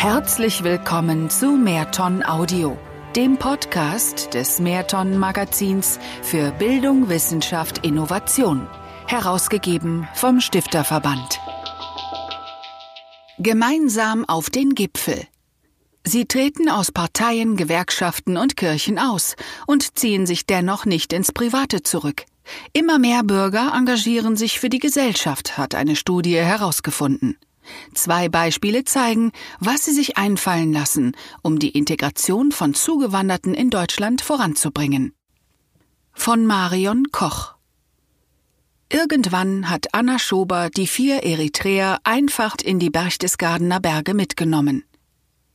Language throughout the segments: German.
Herzlich willkommen zu Mehrton Audio, dem Podcast des Mehrton Magazins für Bildung, Wissenschaft, Innovation, herausgegeben vom Stifterverband. Gemeinsam auf den Gipfel. Sie treten aus Parteien, Gewerkschaften und Kirchen aus und ziehen sich dennoch nicht ins Private zurück. Immer mehr Bürger engagieren sich für die Gesellschaft, hat eine Studie herausgefunden. Zwei Beispiele zeigen, was sie sich einfallen lassen, um die Integration von Zugewanderten in Deutschland voranzubringen. Von Marion Koch Irgendwann hat Anna Schober die vier Eritreer einfach in die Berchtesgadener Berge mitgenommen.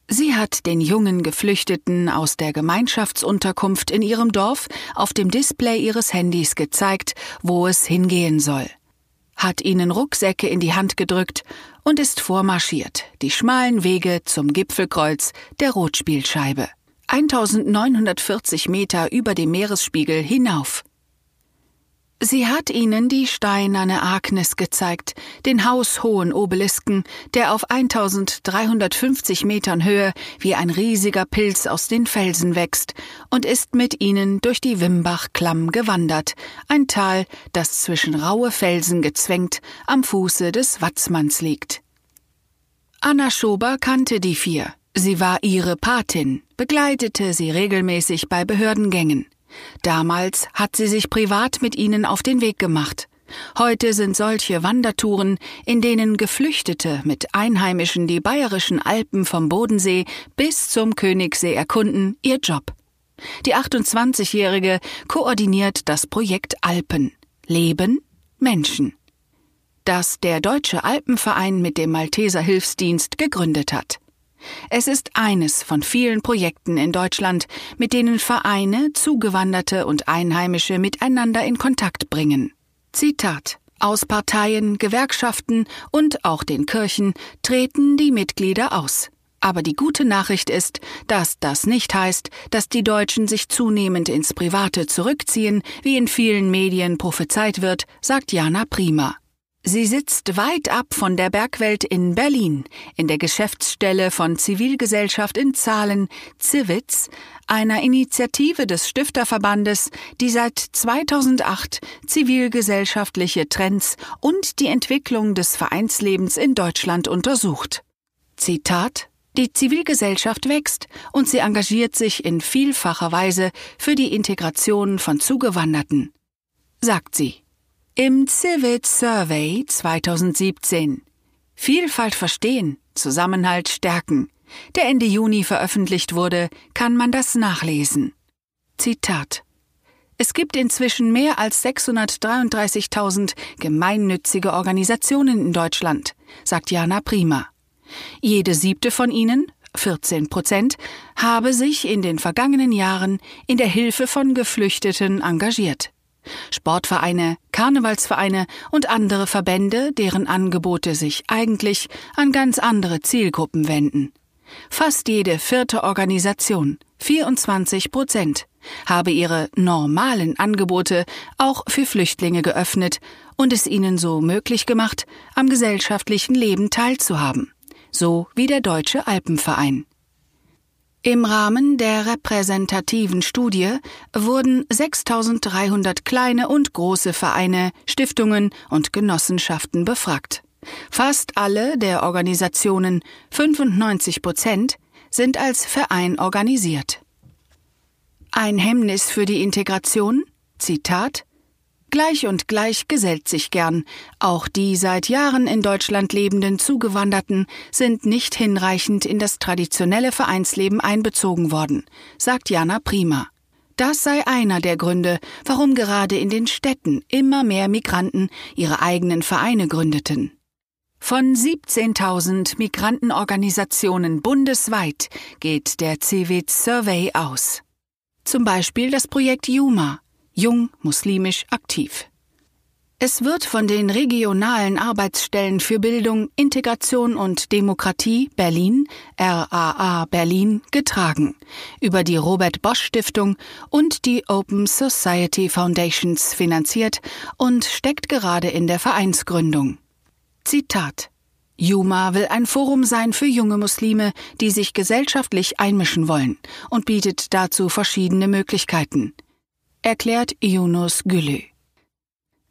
Sie hat den jungen Geflüchteten aus der Gemeinschaftsunterkunft in ihrem Dorf auf dem Display ihres Handys gezeigt, wo es hingehen soll hat ihnen Rucksäcke in die Hand gedrückt und ist vormarschiert, die schmalen Wege zum Gipfelkreuz der Rotspielscheibe. 1940 Meter über dem Meeresspiegel hinauf. Sie hat ihnen die steinerne Agnes gezeigt, den haushohen Obelisken, der auf 1350 Metern Höhe wie ein riesiger Pilz aus den Felsen wächst, und ist mit ihnen durch die Wimbach-Klamm gewandert, ein Tal, das zwischen raue Felsen gezwängt am Fuße des Watzmanns liegt. Anna Schober kannte die vier. Sie war ihre Patin, begleitete sie regelmäßig bei Behördengängen. Damals hat sie sich privat mit ihnen auf den Weg gemacht. Heute sind solche Wandertouren, in denen Geflüchtete mit Einheimischen die bayerischen Alpen vom Bodensee bis zum Königssee erkunden, ihr Job. Die 28-Jährige koordiniert das Projekt Alpen. Leben, Menschen. Das der Deutsche Alpenverein mit dem Malteser Hilfsdienst gegründet hat. Es ist eines von vielen Projekten in Deutschland, mit denen Vereine, Zugewanderte und Einheimische miteinander in Kontakt bringen. Zitat Aus Parteien, Gewerkschaften und auch den Kirchen treten die Mitglieder aus. Aber die gute Nachricht ist, dass das nicht heißt, dass die Deutschen sich zunehmend ins Private zurückziehen, wie in vielen Medien prophezeit wird, sagt Jana Prima. Sie sitzt weit ab von der Bergwelt in Berlin, in der Geschäftsstelle von Zivilgesellschaft in Zahlen, Zivitz, einer Initiative des Stifterverbandes, die seit 2008 zivilgesellschaftliche Trends und die Entwicklung des Vereinslebens in Deutschland untersucht. Zitat die Zivilgesellschaft wächst und sie engagiert sich in vielfacher Weise für die Integration von Zugewanderten, sagt sie. Im Civic Survey 2017 Vielfalt verstehen, Zusammenhalt stärken, der Ende Juni veröffentlicht wurde, kann man das nachlesen. Zitat Es gibt inzwischen mehr als 633.000 gemeinnützige Organisationen in Deutschland, sagt Jana Prima. Jede siebte von ihnen, 14 Prozent, habe sich in den vergangenen Jahren in der Hilfe von Geflüchteten engagiert. Sportvereine, Karnevalsvereine und andere Verbände, deren Angebote sich eigentlich an ganz andere Zielgruppen wenden. Fast jede vierte Organisation, 24 Prozent, habe ihre normalen Angebote auch für Flüchtlinge geöffnet und es ihnen so möglich gemacht, am gesellschaftlichen Leben teilzuhaben, so wie der Deutsche Alpenverein. Im Rahmen der repräsentativen Studie wurden 6300 kleine und große Vereine, Stiftungen und Genossenschaften befragt. Fast alle der Organisationen, 95 Prozent, sind als Verein organisiert. Ein Hemmnis für die Integration? Zitat Gleich und gleich gesellt sich gern. Auch die seit Jahren in Deutschland lebenden Zugewanderten sind nicht hinreichend in das traditionelle Vereinsleben einbezogen worden, sagt Jana Prima. Das sei einer der Gründe, warum gerade in den Städten immer mehr Migranten ihre eigenen Vereine gründeten. Von 17.000 Migrantenorganisationen bundesweit geht der CWIT Survey aus. Zum Beispiel das Projekt Juma, jung, muslimisch aktiv. Es wird von den regionalen Arbeitsstellen für Bildung, Integration und Demokratie Berlin, RAA Berlin, getragen, über die Robert Bosch Stiftung und die Open Society Foundations finanziert und steckt gerade in der Vereinsgründung. Zitat Juma will ein Forum sein für junge Muslime, die sich gesellschaftlich einmischen wollen und bietet dazu verschiedene Möglichkeiten, erklärt Yunus Gülü.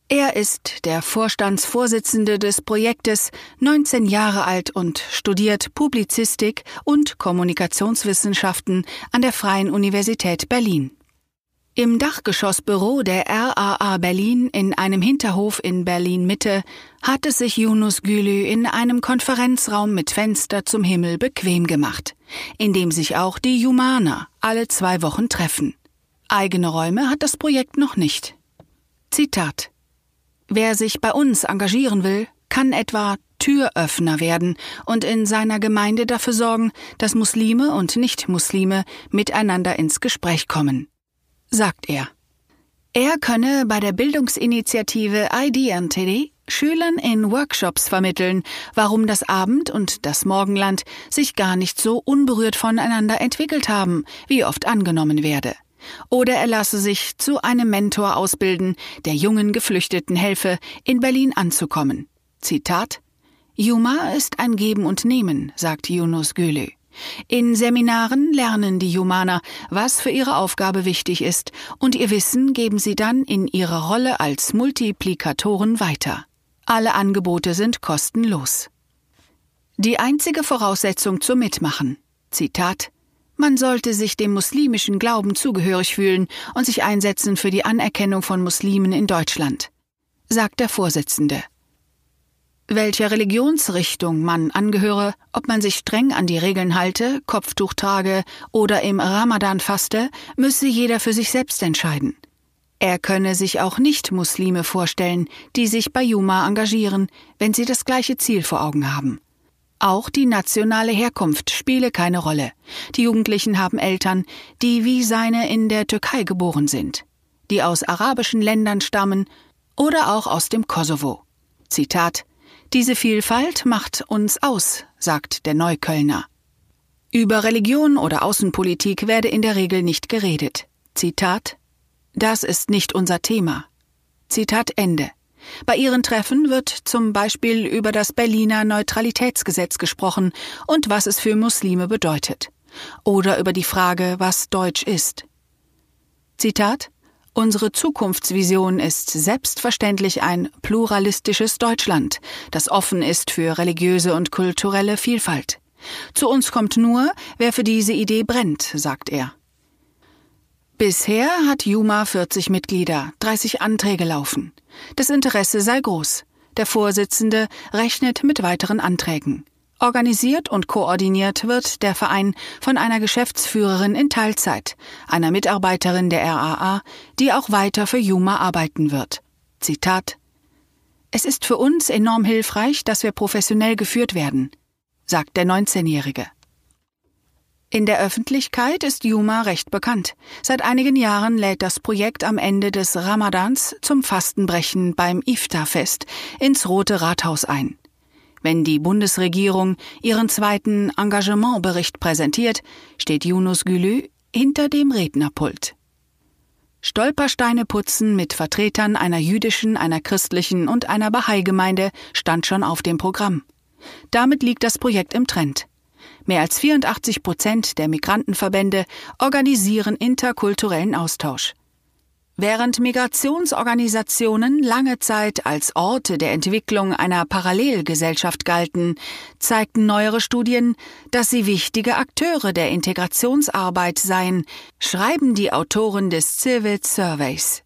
Er ist der Vorstandsvorsitzende des Projektes, 19 Jahre alt und studiert Publizistik und Kommunikationswissenschaften an der Freien Universität Berlin. Im Dachgeschossbüro der RAA Berlin in einem Hinterhof in Berlin Mitte hat es sich Yunus Gülü in einem Konferenzraum mit Fenster zum Himmel bequem gemacht, in dem sich auch die Jumana alle zwei Wochen treffen. Eigene Räume hat das Projekt noch nicht. Zitat Wer sich bei uns engagieren will, kann etwa Türöffner werden und in seiner Gemeinde dafür sorgen, dass Muslime und Nichtmuslime miteinander ins Gespräch kommen sagt er. Er könne bei der Bildungsinitiative IDNTD Schülern in Workshops vermitteln, warum das Abend- und das Morgenland sich gar nicht so unberührt voneinander entwickelt haben, wie oft angenommen werde. Oder er lasse sich zu einem Mentor ausbilden, der jungen Geflüchteten helfe, in Berlin anzukommen. Zitat Juma ist ein Geben und Nehmen, sagt Yunus Gülü. In Seminaren lernen die Humaner, was für ihre Aufgabe wichtig ist, und ihr Wissen geben sie dann in ihrer Rolle als Multiplikatoren weiter. Alle Angebote sind kostenlos. Die einzige Voraussetzung zum Mitmachen. Zitat man sollte sich dem muslimischen Glauben zugehörig fühlen und sich einsetzen für die Anerkennung von Muslimen in Deutschland, sagt der Vorsitzende welcher Religionsrichtung man angehöre, ob man sich streng an die Regeln halte, Kopftuch trage oder im Ramadan faste, müsse jeder für sich selbst entscheiden. Er könne sich auch Nicht-Muslime vorstellen, die sich bei Juma engagieren, wenn sie das gleiche Ziel vor Augen haben. Auch die nationale Herkunft spiele keine Rolle. Die Jugendlichen haben Eltern, die wie seine in der Türkei geboren sind, die aus arabischen Ländern stammen oder auch aus dem Kosovo. Zitat diese Vielfalt macht uns aus, sagt der Neuköllner. Über Religion oder Außenpolitik werde in der Regel nicht geredet. Zitat Das ist nicht unser Thema. Zitat Ende. Bei ihren Treffen wird zum Beispiel über das Berliner Neutralitätsgesetz gesprochen und was es für Muslime bedeutet. Oder über die Frage, was Deutsch ist. Zitat Unsere Zukunftsvision ist selbstverständlich ein pluralistisches Deutschland, das offen ist für religiöse und kulturelle Vielfalt. Zu uns kommt nur, wer für diese Idee brennt, sagt er. Bisher hat Juma 40 Mitglieder, 30 Anträge laufen. Das Interesse sei groß. Der Vorsitzende rechnet mit weiteren Anträgen. Organisiert und koordiniert wird der Verein von einer Geschäftsführerin in Teilzeit, einer Mitarbeiterin der RAA, die auch weiter für Juma arbeiten wird. Zitat Es ist für uns enorm hilfreich, dass wir professionell geführt werden, sagt der 19-Jährige. In der Öffentlichkeit ist Juma recht bekannt. Seit einigen Jahren lädt das Projekt am Ende des Ramadans zum Fastenbrechen beim Iftar-Fest ins Rote Rathaus ein. Wenn die Bundesregierung ihren zweiten Engagementbericht präsentiert, steht Yunus Gülü hinter dem Rednerpult. Stolpersteine putzen mit Vertretern einer jüdischen, einer christlichen und einer Bahai-Gemeinde stand schon auf dem Programm. Damit liegt das Projekt im Trend. Mehr als 84 Prozent der Migrantenverbände organisieren interkulturellen Austausch. Während Migrationsorganisationen lange Zeit als Orte der Entwicklung einer Parallelgesellschaft galten, zeigten neuere Studien, dass sie wichtige Akteure der Integrationsarbeit seien, schreiben die Autoren des Civil Surveys.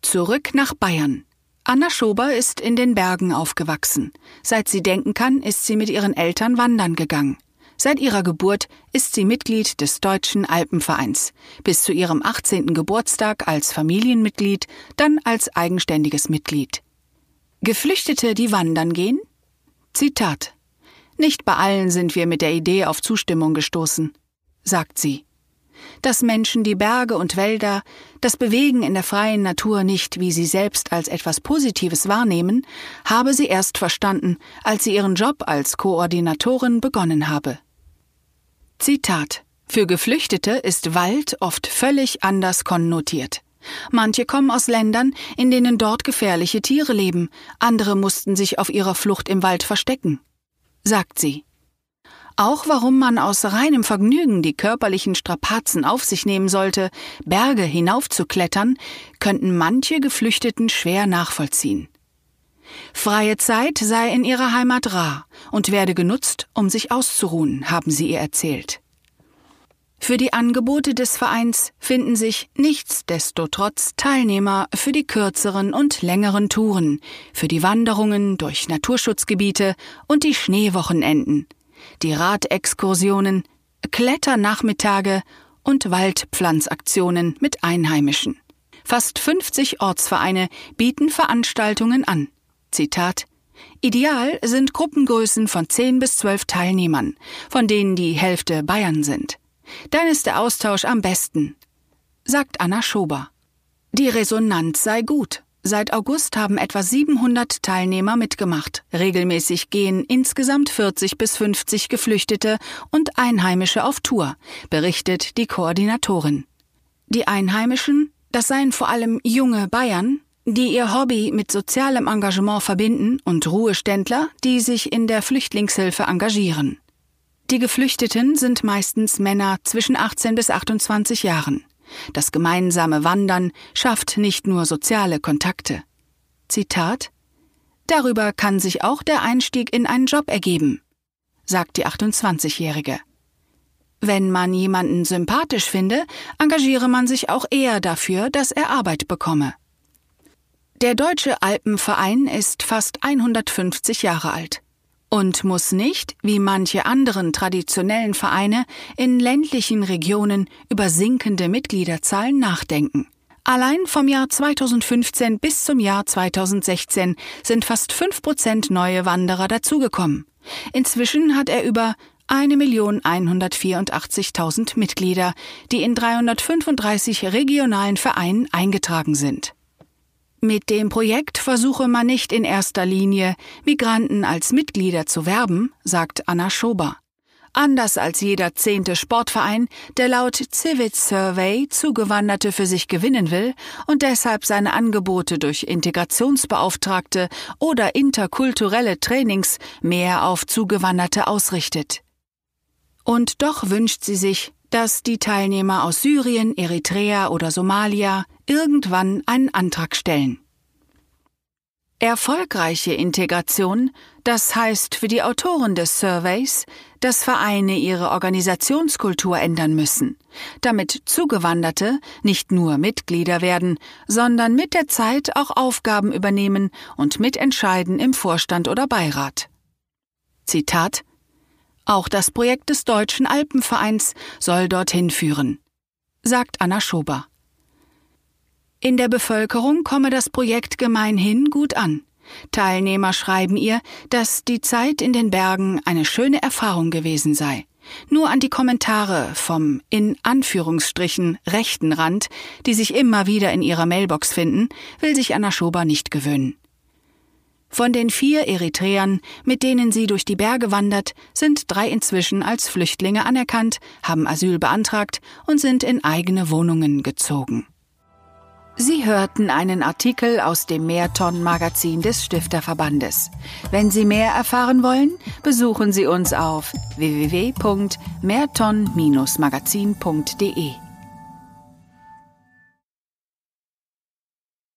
Zurück nach Bayern. Anna Schober ist in den Bergen aufgewachsen. Seit sie denken kann, ist sie mit ihren Eltern wandern gegangen. Seit ihrer Geburt ist sie Mitglied des Deutschen Alpenvereins, bis zu ihrem 18. Geburtstag als Familienmitglied, dann als eigenständiges Mitglied. Geflüchtete, die wandern gehen? Zitat Nicht bei allen sind wir mit der Idee auf Zustimmung gestoßen, sagt sie. Dass Menschen die Berge und Wälder, das Bewegen in der freien Natur nicht wie sie selbst als etwas Positives wahrnehmen, habe sie erst verstanden, als sie ihren Job als Koordinatorin begonnen habe. Zitat Für Geflüchtete ist Wald oft völlig anders konnotiert. Manche kommen aus Ländern, in denen dort gefährliche Tiere leben, andere mussten sich auf ihrer Flucht im Wald verstecken, sagt sie. Auch warum man aus reinem Vergnügen die körperlichen Strapazen auf sich nehmen sollte, Berge hinaufzuklettern, könnten manche Geflüchteten schwer nachvollziehen. Freie Zeit sei in ihrer Heimat rar und werde genutzt, um sich auszuruhen, haben sie ihr erzählt. Für die Angebote des Vereins finden sich nichtsdestotrotz Teilnehmer für die kürzeren und längeren Touren, für die Wanderungen durch Naturschutzgebiete und die Schneewochenenden, die Radexkursionen, Kletternachmittage und Waldpflanzaktionen mit Einheimischen. Fast 50 Ortsvereine bieten Veranstaltungen an. Zitat Ideal sind Gruppengrößen von 10 bis 12 Teilnehmern, von denen die Hälfte Bayern sind. Dann ist der Austausch am besten, sagt Anna Schober. Die Resonanz sei gut. Seit August haben etwa 700 Teilnehmer mitgemacht. Regelmäßig gehen insgesamt 40 bis 50 Geflüchtete und Einheimische auf Tour, berichtet die Koordinatorin. Die Einheimischen, das seien vor allem junge Bayern, die ihr Hobby mit sozialem Engagement verbinden und Ruheständler, die sich in der Flüchtlingshilfe engagieren. Die Geflüchteten sind meistens Männer zwischen 18 bis 28 Jahren. Das gemeinsame Wandern schafft nicht nur soziale Kontakte. Zitat Darüber kann sich auch der Einstieg in einen Job ergeben, sagt die 28-Jährige. Wenn man jemanden sympathisch finde, engagiere man sich auch eher dafür, dass er Arbeit bekomme. Der Deutsche Alpenverein ist fast 150 Jahre alt und muss nicht, wie manche anderen traditionellen Vereine, in ländlichen Regionen über sinkende Mitgliederzahlen nachdenken. Allein vom Jahr 2015 bis zum Jahr 2016 sind fast 5 Prozent neue Wanderer dazugekommen. Inzwischen hat er über 1.184.000 Mitglieder, die in 335 regionalen Vereinen eingetragen sind. Mit dem Projekt versuche man nicht in erster Linie, Migranten als Mitglieder zu werben, sagt Anna Schober. Anders als jeder zehnte Sportverein, der laut Civic Survey Zugewanderte für sich gewinnen will und deshalb seine Angebote durch Integrationsbeauftragte oder interkulturelle Trainings mehr auf Zugewanderte ausrichtet. Und doch wünscht sie sich, dass die Teilnehmer aus Syrien, Eritrea oder Somalia irgendwann einen Antrag stellen. Erfolgreiche Integration, das heißt für die Autoren des Surveys, dass Vereine ihre Organisationskultur ändern müssen, damit Zugewanderte nicht nur Mitglieder werden, sondern mit der Zeit auch Aufgaben übernehmen und mitentscheiden im Vorstand oder Beirat. Zitat auch das Projekt des Deutschen Alpenvereins soll dorthin führen, sagt Anna Schober. In der Bevölkerung komme das Projekt gemeinhin gut an. Teilnehmer schreiben ihr, dass die Zeit in den Bergen eine schöne Erfahrung gewesen sei. Nur an die Kommentare vom in Anführungsstrichen rechten Rand, die sich immer wieder in ihrer Mailbox finden, will sich Anna Schober nicht gewöhnen. Von den vier Eritreern, mit denen sie durch die Berge wandert, sind drei inzwischen als Flüchtlinge anerkannt, haben Asyl beantragt und sind in eigene Wohnungen gezogen. Sie hörten einen Artikel aus dem Mehrton-Magazin des Stifterverbandes. Wenn Sie mehr erfahren wollen, besuchen Sie uns auf www.mehrton-magazin.de.